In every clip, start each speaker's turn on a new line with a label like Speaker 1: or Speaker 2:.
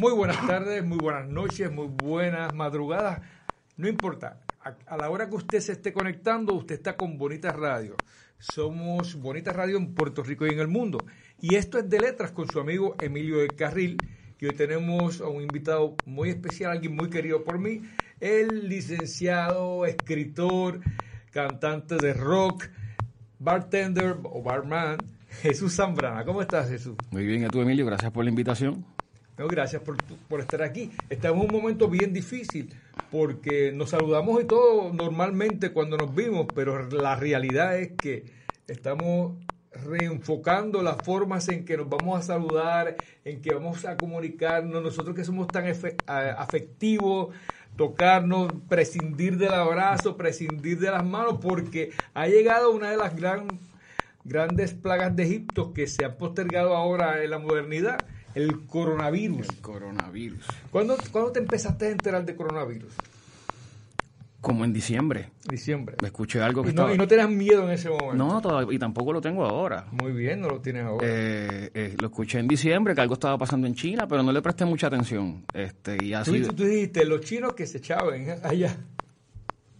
Speaker 1: Muy buenas tardes, muy buenas noches, muy buenas madrugadas. No importa, a, a, la hora que usted se esté conectando, usted está con Bonitas Radio. Somos Bonitas Radio en Puerto Rico y en el mundo. Y esto es de letras con su amigo Emilio del Carril, que hoy tenemos a un invitado muy especial, alguien muy querido por mí, el licenciado, escritor, cantante de rock, bartender o barman, Jesús Zambrana. ¿Cómo estás, Jesús?
Speaker 2: Muy bien, ¿y tú, Emilio? Gracias por la invitación.
Speaker 1: No, gracias por, por, estar aquí. Estamos en un momento bien difícil porque nos saludamos y todo normalmente cuando nos vimos, pero la realidad es que estamos reenfocando las formas en que nos vamos a saludar, en que vamos a comunicarnos, nosotros que somos tan afectivos, tocarnos, prescindir del abrazo, prescindir de las manos, porque ha llegado una de las gran, grandes plagas de Egipto que se han postergado ahora en la modernidad el coronavirus.
Speaker 2: El coronavirus.
Speaker 1: ¿Cuándo, ¿Cuándo, te empezaste a enterar de coronavirus?
Speaker 2: Como en diciembre.
Speaker 1: Diciembre.
Speaker 2: Me escuché algo que
Speaker 1: y no,
Speaker 2: estaba...
Speaker 1: y no tenías miedo en ese momento.
Speaker 2: No, todavía, y tampoco lo tengo ahora.
Speaker 1: Muy bien, no lo tienes ahora.
Speaker 2: Eh, eh, lo escuché en diciembre, que algo estaba pasando en China, pero no le presté mucha atención. Este, y así...
Speaker 1: tú, tú dijiste, los chinos que se echaban allá.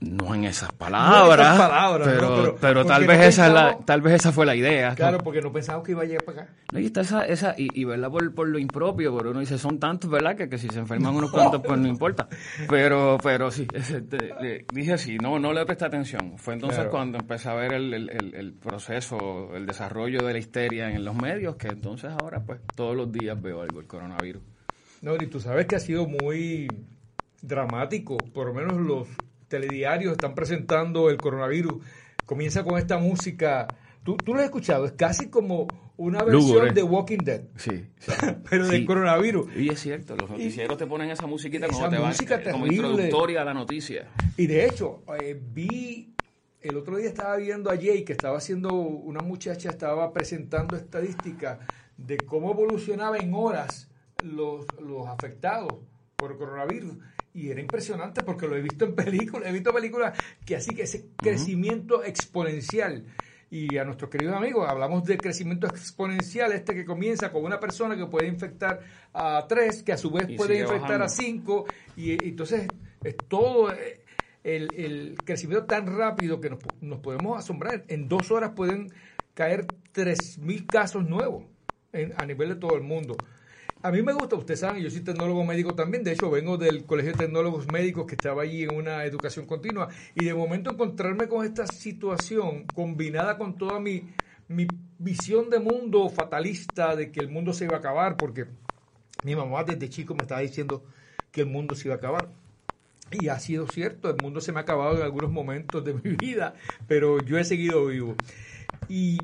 Speaker 2: No en esas palabras,
Speaker 1: no en esas palabras
Speaker 2: pero,
Speaker 1: no, pero,
Speaker 2: pero tal vez esa es la, tal vez esa fue la idea.
Speaker 1: Claro, porque no pensamos que iba a llegar para acá.
Speaker 2: No, y está esa, esa y, y verdad por, por, lo impropio, pero uno dice son tantos, ¿verdad? Que, que si se enferman unos cuantos, pues no importa. Pero, pero sí, ese, te, le, dije así, no, no le presté atención. Fue entonces
Speaker 1: Claro.
Speaker 2: cuando empecé a ver el, el, el, el proceso, el desarrollo de la histeria en los medios, que entonces ahora pues todos los días veo algo, el coronavirus.
Speaker 1: No, y tú sabes que ha sido muy dramático, por lo menos los telediarios están presentando el coronavirus. Comienza con esta música. Tú, tú lo has escuchado, es casi como una versión
Speaker 2: Lúgubre.
Speaker 1: de Walking Dead,
Speaker 2: Sí, sí.
Speaker 1: pero del coronavirus.
Speaker 2: Y es cierto, los noticieros te ponen esa musiquita
Speaker 1: Esa
Speaker 2: como te van-
Speaker 1: música
Speaker 2: eh, como introductoria a la noticia.
Speaker 1: Y de hecho, eh, vi, el otro día estaba viendo a Jay que estaba haciendo, una muchacha estaba presentando estadísticas de cómo evolucionaba en horas los, los afectados por coronavirus. Y era impresionante porque lo he visto en películas, he visto películas que así que ese crecimiento exponencial. Y a nuestros queridos amigos, hablamos de crecimiento exponencial, este que comienza con una persona que puede infectar a tres, que a su vez
Speaker 2: Y
Speaker 1: puede infectar a cinco, y, y entonces es todo eh, el, el crecimiento tan rápido que nos, nos podemos asombrar. En dos horas pueden caer 3.000 casos nuevos en- a nivel de todo el mundo. A mí me gusta, ustedes saben, yo soy tecnólogo médico también, de hecho vengo del Colegio de Tecnólogos Médicos que estaba allí en una educación continua y de momento encontrarme con esta situación combinada con toda mi, mi visión de mundo fatalista de que el mundo se iba a acabar, porque mi mamá desde chico me estaba diciendo que el mundo se iba a acabar. Y ha sido cierto, el mundo se me ha acabado en algunos momentos de mi vida, pero yo he seguido vivo. Y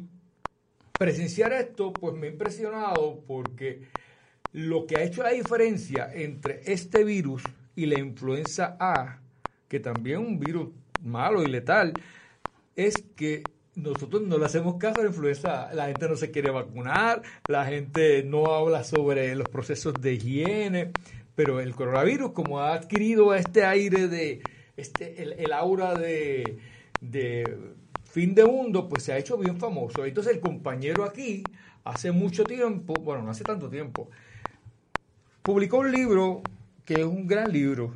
Speaker 1: presenciar esto, pues me ha impresionado porque lo que ha hecho la diferencia entre este virus y la influenza A, que también es un virus malo y letal, es que nosotros no le hacemos caso a la influenza. La gente no se quiere vacunar, la gente no habla sobre los procesos de higiene, pero el coronavirus, como ha adquirido este aire de, este, el, el aura de, de fin de mundo, pues se ha hecho bien famoso. Entonces el compañero aquí, hace mucho tiempo, bueno, no hace tanto tiempo, publicó un libro que es un gran libro,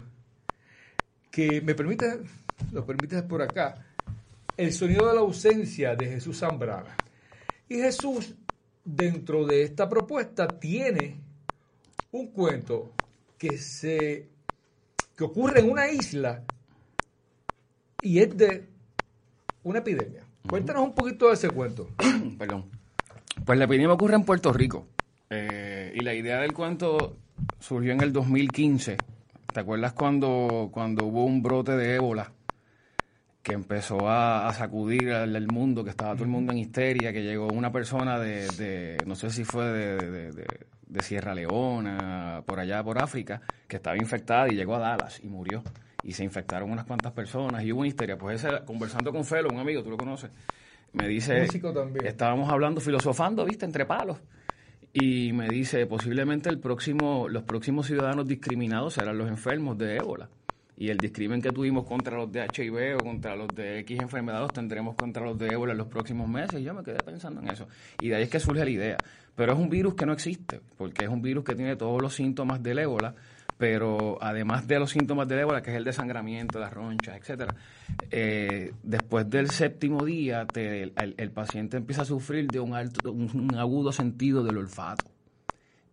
Speaker 1: que me permite, lo permite por acá, El sonido de la ausencia de Jesús Zambrana. Y Jesús, dentro de esta propuesta, tiene un cuento que se que ocurre en una isla y es de una epidemia. Cuéntanos un poquito de ese cuento.
Speaker 2: Perdón. Pues la epidemia ocurre en Puerto Rico. Eh, y la idea del cuento surgió en el 2015. ¿Te acuerdas cuando, cuando hubo un brote de ébola que empezó a, sacudir al, mundo, que estaba todo el mundo en histeria, que llegó una persona de, no sé si fue de, de Sierra Leona, por allá por África, que estaba infectada y llegó a Dallas y murió y se infectaron unas cuantas personas y hubo una histeria. Pues ese, conversando con Felo, un amigo, tú lo conoces, me dice, estábamos hablando, filosofando, viste, entre palos. Y me dice, posiblemente el próximo, los próximos ciudadanos discriminados serán los enfermos de ébola. Y el discrimen que tuvimos contra los de HIV o contra los de X enfermedades tendremos contra los de ébola en los próximos meses. Y yo me quedé pensando en eso. Y de ahí es que surge la idea. Pero es un virus que no existe, porque es un virus que tiene todos los síntomas del ébola, pero además de los síntomas del ébola, que es el desangramiento, las ronchas, etcétera, eh, después del séptimo día el, paciente empieza a sufrir de un, alto, un, agudo sentido del olfato.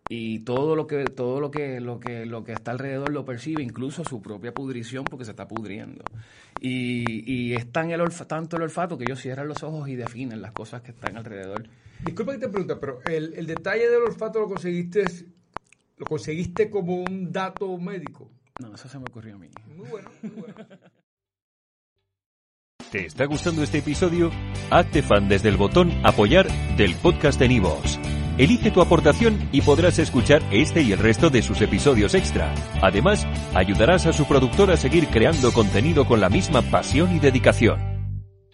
Speaker 2: Y todo lo que todo lo que lo que lo que está alrededor lo percibe incluso su propia pudrición porque se está pudriendo. Y, y es tan el tanto el olfato que ellos cierran los ojos y definen las cosas que están alrededor.
Speaker 1: Disculpa que te pregunte pero el, el detalle del olfato lo conseguiste ¿Lo conseguiste como un dato médico?
Speaker 2: No, eso se me ocurrió a mí.
Speaker 1: Muy bueno, muy bueno.
Speaker 3: ¿Te está gustando este episodio? Hazte fan desde el botón Apoyar del podcast de Nivos. Elige tu aportación y podrás escuchar este y el resto de sus episodios extra. Además, ayudarás a su productor a seguir creando contenido con la misma pasión y dedicación.